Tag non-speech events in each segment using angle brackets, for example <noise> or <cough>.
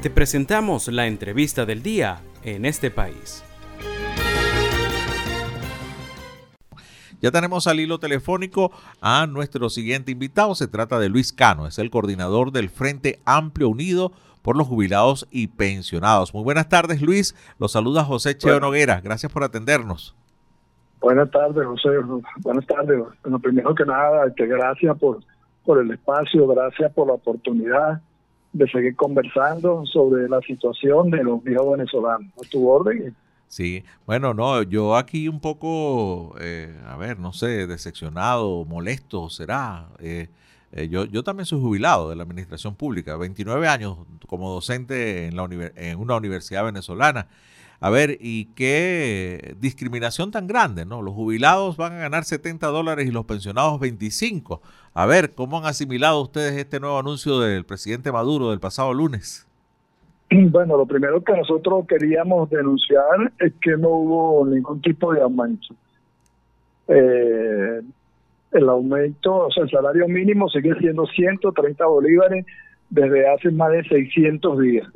Te presentamos la entrevista del día en este país. Ya tenemos al hilo telefónico a nuestro siguiente invitado. Se trata de Luis Cano, es el coordinador del Frente Amplio Unido por los jubilados y pensionados. Muy buenas tardes, Luis. Los saluda José Cheo Noguera. Gracias por atendernos. Buenas tardes, José. Buenas tardes. Bueno, primero que nada, que gracias por, por el espacio, gracias por la oportunidad de seguir conversando sobre la situación de los viejos venezolanos. A tu orden Sí, bueno, no, yo aquí un poco, eh, a ver, no sé, decepcionado, molesto será. Eh, eh, yo, yo también soy jubilado de la administración pública, 29 años como docente en, la en una universidad venezolana. A ver, ¿y qué discriminación tan grande, no? Los jubilados van a ganar 70 dólares y los pensionados 25. A ver, ¿cómo han asimilado ustedes este nuevo anuncio del presidente Maduro del pasado lunes? <clears throat> Bueno, lo primero que nosotros queríamos denunciar es que no hubo ningún tipo de aumento. Eh, el aumento, o sea, el salario mínimo sigue siendo 130 bolívares desde hace más de 600 días.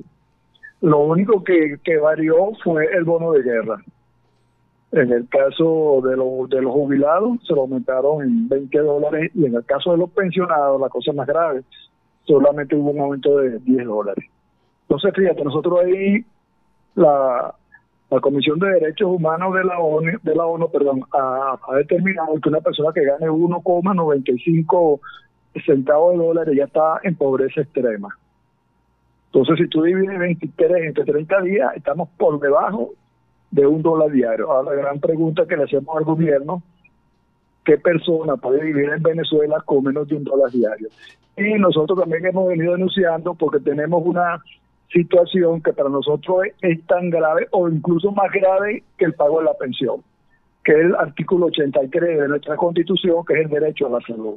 Lo único que, varió fue el bono de guerra. En el caso de, de los jubilados se lo aumentaron en 20 dólares y en el caso de los pensionados, la cosa más grave, solamente hubo un aumento de 10 dólares. Entonces, fíjate, nosotros ahí, la, Comisión de Derechos Humanos de la ONU, de la ONU perdón, ha, determinado que una persona que gane 1,95 centavos de dólares ya está en pobreza extrema. Entonces, si tú divides 23 entre 30 días, estamos por debajo de un dólar diario. Ahora, la gran pregunta que le hacemos al gobierno, ¿qué persona puede vivir en Venezuela con menos de un dólar diario? Y nosotros también hemos venido denunciando porque tenemos una situación que para nosotros es, tan grave o incluso más grave que el pago de la pensión, que es el artículo 83 de nuestra constitución, que es el derecho a la salud.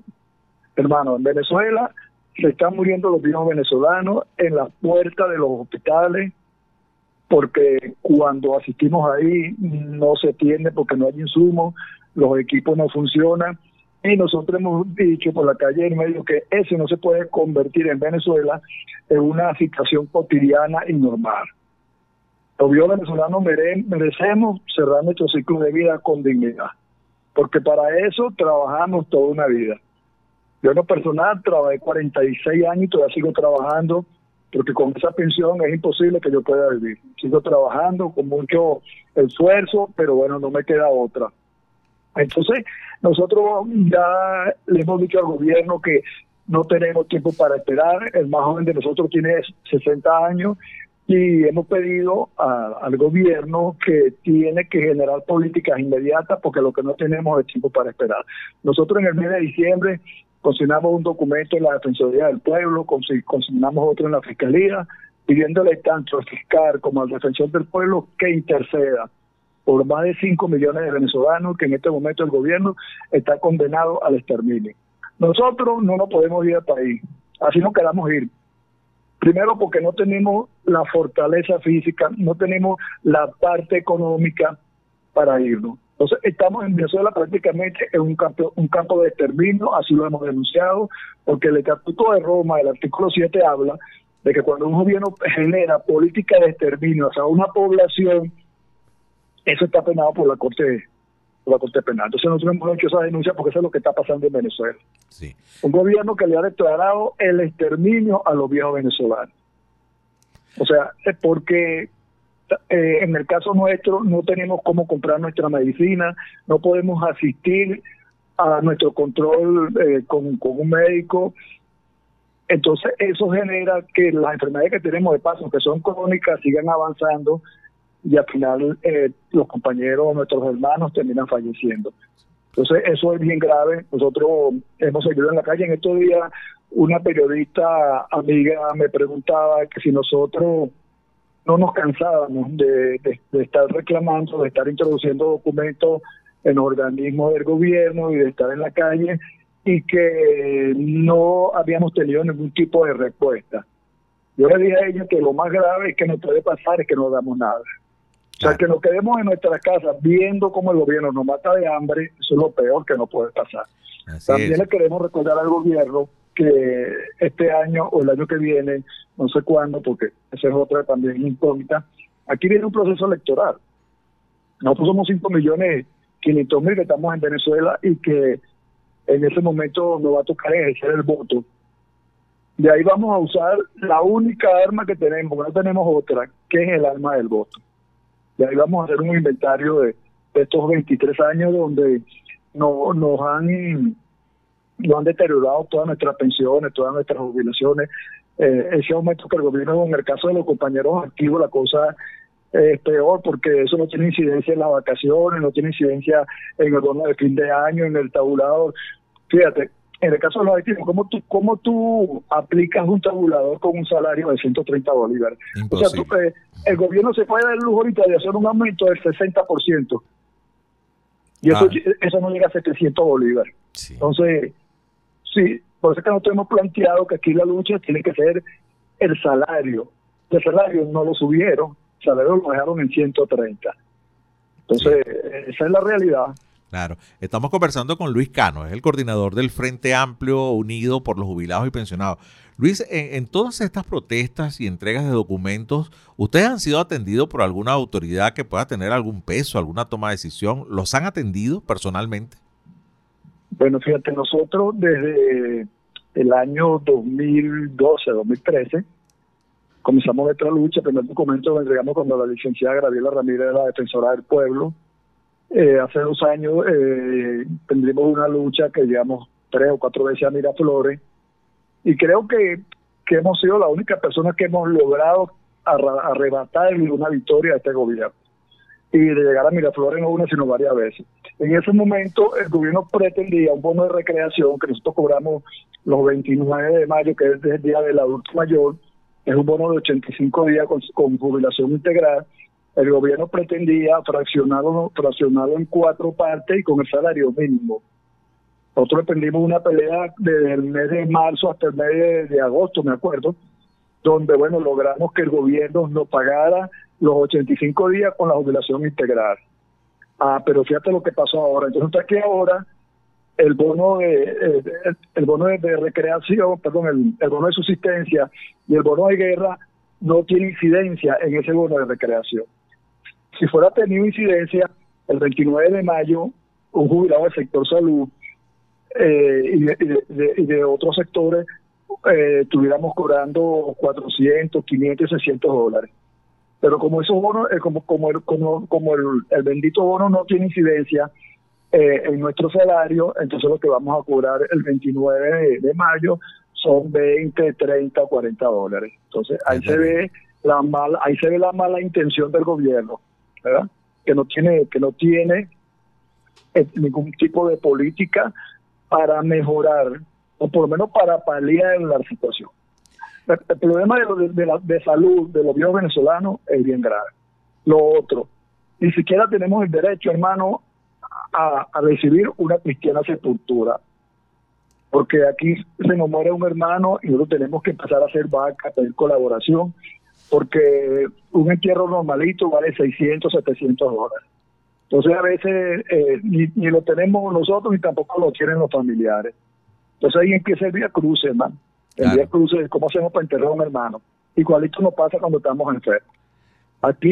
Hermano, en Venezuela se están muriendo los viejos venezolanos en las puertas de los hospitales, porque cuando asistimos ahí no se atiende porque no hay insumos, los equipos no funcionan y nosotros hemos dicho por la calle en medio que eso no se puede convertir en Venezuela en una situación cotidiana y normal. Los venezolanos merecemos cerrar nuestro ciclo de vida con dignidad, porque para eso trabajamos toda una vida. Yo en lo personal trabajé 46 años y todavía sigo trabajando, porque con esa pensión es imposible que yo pueda vivir. Sigo trabajando con mucho esfuerzo, pero bueno, no me queda otra. Entonces, nosotros ya le hemos dicho al gobierno que no tenemos tiempo para esperar. El más joven de nosotros tiene 60 años y hemos pedido al gobierno que tiene que generar políticas inmediatas porque lo que no tenemos es tiempo para esperar. Nosotros en el mes de diciembre consignamos un documento en la Defensoría del Pueblo, consignamos otro en la Fiscalía, pidiéndole tanto al fiscal como al defensor del pueblo que interceda por más de 5 millones de venezolanos que en este momento el gobierno está condenado al exterminio. Nosotros no nos podemos ir al país, así nos quedamos ir. Primero porque no tenemos la fortaleza física, no tenemos la parte económica para irnos. Entonces estamos en Venezuela prácticamente en un campo, un campo de exterminio, así lo hemos denunciado, porque el Estatuto de Roma, el artículo 7 habla de que cuando un gobierno genera política de exterminio hacia una población eso está penado por la Corte por la Corte Penal. Entonces nosotros hemos hecho esa denuncia porque eso es lo que está pasando en Venezuela. Sí. Un gobierno que le ha declarado el exterminio a los viejos venezolanos. O sea, es porque eh, en el caso nuestro no tenemos cómo comprar nuestra medicina, no podemos asistir a nuestro control eh, con, un médico. Entonces eso genera que las enfermedades que tenemos de paso, que son crónicas, sigan avanzando y al final eh, los compañeros, nuestros hermanos terminan falleciendo. Entonces eso es bien grave. Nosotros hemos seguido en la calle. En estos días una periodista amiga me preguntaba que si nosotros no nos cansábamos de, estar reclamando, de estar introduciendo documentos en organismos del gobierno y de estar en la calle y que no habíamos tenido ningún tipo de respuesta. Yo le dije a ella que lo más grave es que nos puede pasar es que no damos nada. O sea, que nos quedemos en nuestra casa viendo cómo el gobierno nos mata de hambre, eso es lo peor que nos puede pasar. También le queremos recordar al gobierno que este año o el año que viene, no sé cuándo, porque esa es otra también incógnita, aquí viene un proceso electoral. Nosotros somos 5 millones 500 mil que estamos en Venezuela y que en ese momento nos va a tocar ejercer el voto. De ahí vamos a usar la única arma que tenemos, no tenemos otra, que es el arma del voto. De ahí vamos a hacer un inventario de, estos 23 años donde no, nos han nos han deteriorado todas nuestras pensiones, todas nuestras jubilaciones. Eh, ese aumento que el gobierno, en el caso de los compañeros activos, la cosa es peor porque eso no tiene incidencia en las vacaciones, no tiene incidencia en el bono de fin de año, en el tabulador. Fíjate, en el caso de los activos, ¿cómo tú, cómo tú aplicas un tabulador con un salario de 130 bolívares? O sea, tú, eh, el gobierno se puede dar el lujo ahorita de hacer un aumento del 60%. Y eso, ah. eso no llega a 700 bolívares. Entonces, sí, por eso es que nosotros hemos planteado que aquí la lucha tiene que ser el salario. El salario no lo subieron, el salario lo dejaron en 130. Entonces, esa es la realidad. Claro, estamos conversando con Luis Cano, es el coordinador del Frente Amplio Unido por los Jubilados y Pensionados. Luis, en, todas estas protestas y entregas de documentos, ¿ustedes han sido atendidos por alguna autoridad que pueda tener algún peso, alguna toma de decisión? ¿Los han atendido personalmente? Bueno, fíjate, nosotros desde el año 2012, 2013, comenzamos nuestra lucha. Primer documento lo entregamos cuando la licenciada Gabriela Ramírez, la defensora del pueblo, eh, hace dos años eh, una lucha que llevamos tres o cuatro veces a Miraflores. Y creo que, que hemos sido la única persona que hemos logrado arrebatarle una victoria a este gobierno y de llegar a Miraflores no una sino varias veces. En ese momento el gobierno pretendía un bono de recreación que nosotros cobramos los 29 de mayo, que es el día del adulto mayor, es un bono de 85 días con, jubilación integral, el gobierno pretendía fraccionarlo, fraccionarlo en cuatro partes y con el salario mínimo. Nosotros emprendimos una pelea desde el mes de marzo hasta el mes de, agosto, me acuerdo, donde, bueno, logramos que el gobierno nos pagara los 85 días con la jubilación integral. Ah, pero fíjate lo que pasó ahora. Entonces, que ahora el bono de, eh, el, bono de, recreación, perdón, el, bono de subsistencia y el bono de guerra no tiene incidencia en ese bono de recreación. Si fuera tenido incidencia, el 29 de mayo, un jubilado del sector salud eh, y, de, otros sectores eh, estuviéramos cobrando 400, 500, 600 dólares. Pero como esos bonos, eh, como, como, el, como, como el, bendito bono no tiene incidencia eh, en nuestro salario, entonces lo que vamos a cobrar el 29 de, mayo son 20, 30, 40 dólares. Entonces ahí se ve la mala, ahí se ve la mala intención del gobierno que no tiene, que no tiene eh, ningún tipo de política para mejorar, o por lo menos para paliar la situación. El, problema de, de, la, de salud de los viejos venezolanos es bien grave. Lo otro, ni siquiera tenemos el derecho, hermano, a, a recibir una cristiana sepultura. Porque aquí se nos muere un hermano y nosotros tenemos que empezar a hacer vaca, pedir colaboración porque un entierro normalito vale 600, 700 dólares. Entonces a veces eh, ni, lo tenemos nosotros ni tampoco lo tienen los familiares. Entonces ahí empieza el día cruce, hermano. El día cruce, ¿cómo hacemos para enterrar a un hermano? Igualito nos pasa cuando estamos enfermos. Aquí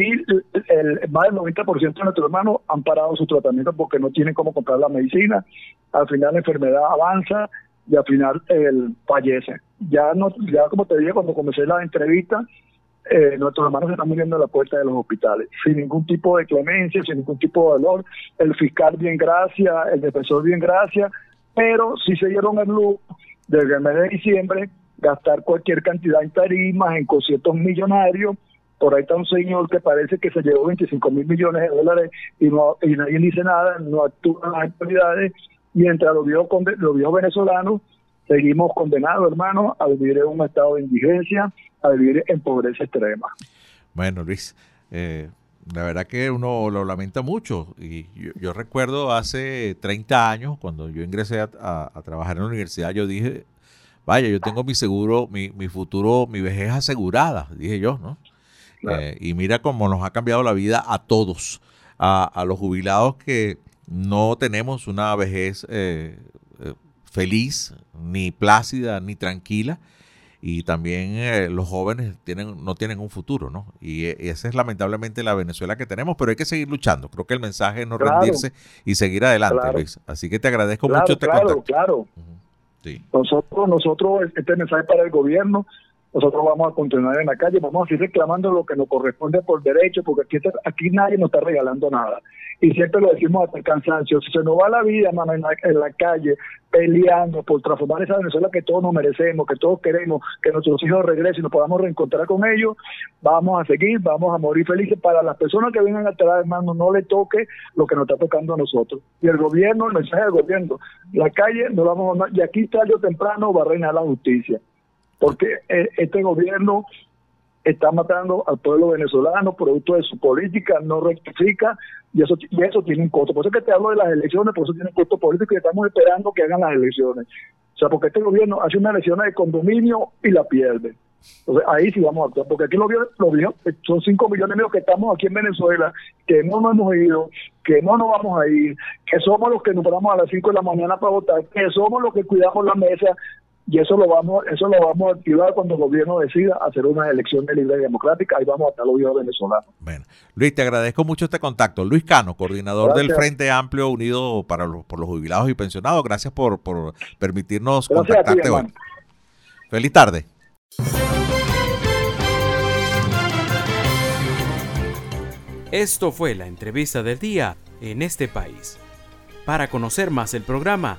el, más del 90% de nuestros hermanos han parado su tratamiento porque no tienen cómo comprar la medicina. Al final la enfermedad avanza y al final el fallece. Ya no, ya como te dije cuando comencé la entrevista, eh, nuestros hermanos están muriendo a la puerta de los hospitales, sin ningún tipo de clemencia, sin ningún tipo de dolor. El fiscal bien gracias, el defensor bien gracias, pero si se dieron el lujo desde el mes de diciembre gastar cualquier cantidad en tarimas, en conciertos millonarios. Por ahí está un señor que parece que se llevó 25 mil millones de dólares y, no, y nadie dice nada, no actúan las autoridades, mientras los viejos, los viejos venezolanos seguimos condenados, hermano, a vivir en un estado de indigencia, a vivir en pobreza extrema. Bueno, Luis, eh, la verdad que uno lo lamenta mucho. Y yo, recuerdo hace 30 años, cuando yo ingresé a, trabajar en la universidad, yo dije, vaya, yo tengo mi seguro, mi, mi futuro, mi vejez asegurada, dije yo, ¿no? Eh, y mira cómo nos ha cambiado la vida a todos, a, los jubilados que no tenemos una vejez eh, feliz, ni plácida, ni tranquila. Y también eh, los jóvenes tienen, no tienen un futuro, ¿no? Y, esa es lamentablemente la Venezuela que tenemos, pero hay que seguir luchando. Creo que el mensaje es no rendirse y seguir adelante, Luis. Así que te agradezco mucho este claro, Claro, sí. Nosotros, nosotros, este mensaje para el gobierno, nosotros vamos a continuar en la calle, vamos a seguir reclamando lo que nos corresponde por derecho, porque aquí, aquí nadie nos está regalando nada. Y siempre lo decimos hasta el cansancio, si se nos va la vida, en la, calle, peleando por transformar esa Venezuela que todos nos merecemos, que todos queremos, que nuestros hijos regresen y nos podamos reencontrar con ellos, vamos a seguir, vamos a morir felices. Para las personas que vengan atrás, hermano, no le toque lo que nos está tocando a nosotros. Y el gobierno, el mensaje del gobierno, la calle, no vamos a, y aquí tarde o temprano va a reinar la justicia porque eh, este gobierno está matando al pueblo venezolano producto de su política, no rectifica y eso y eso tiene un costo. Por eso es que te hablo de las elecciones, por eso tiene un costo político y estamos esperando que hagan las elecciones. O sea, porque este gobierno hace una elección de condominio y la pierde. Entonces ahí sí vamos a actuar, porque aquí lo vio, lo vio, son 5 millones de que estamos aquí en Venezuela, que no nos hemos ido, que no nos vamos a ir, que somos los que nos paramos a las 5 de la mañana para votar, que somos los que cuidamos la mesa, y eso lo vamos eso lo vamos a activar cuando el gobierno decida hacer una elección libre y democrática. Ahí vamos a estar los venezolanos. Bueno Luis te agradezco mucho este contacto. Luis Cano coordinador del Frente Amplio Unido para los por los jubilados y pensionados. Gracias por, por permitirnos contactarte hoy. feliz tarde. Esto fue la entrevista del día en este país. Para conocer más el programa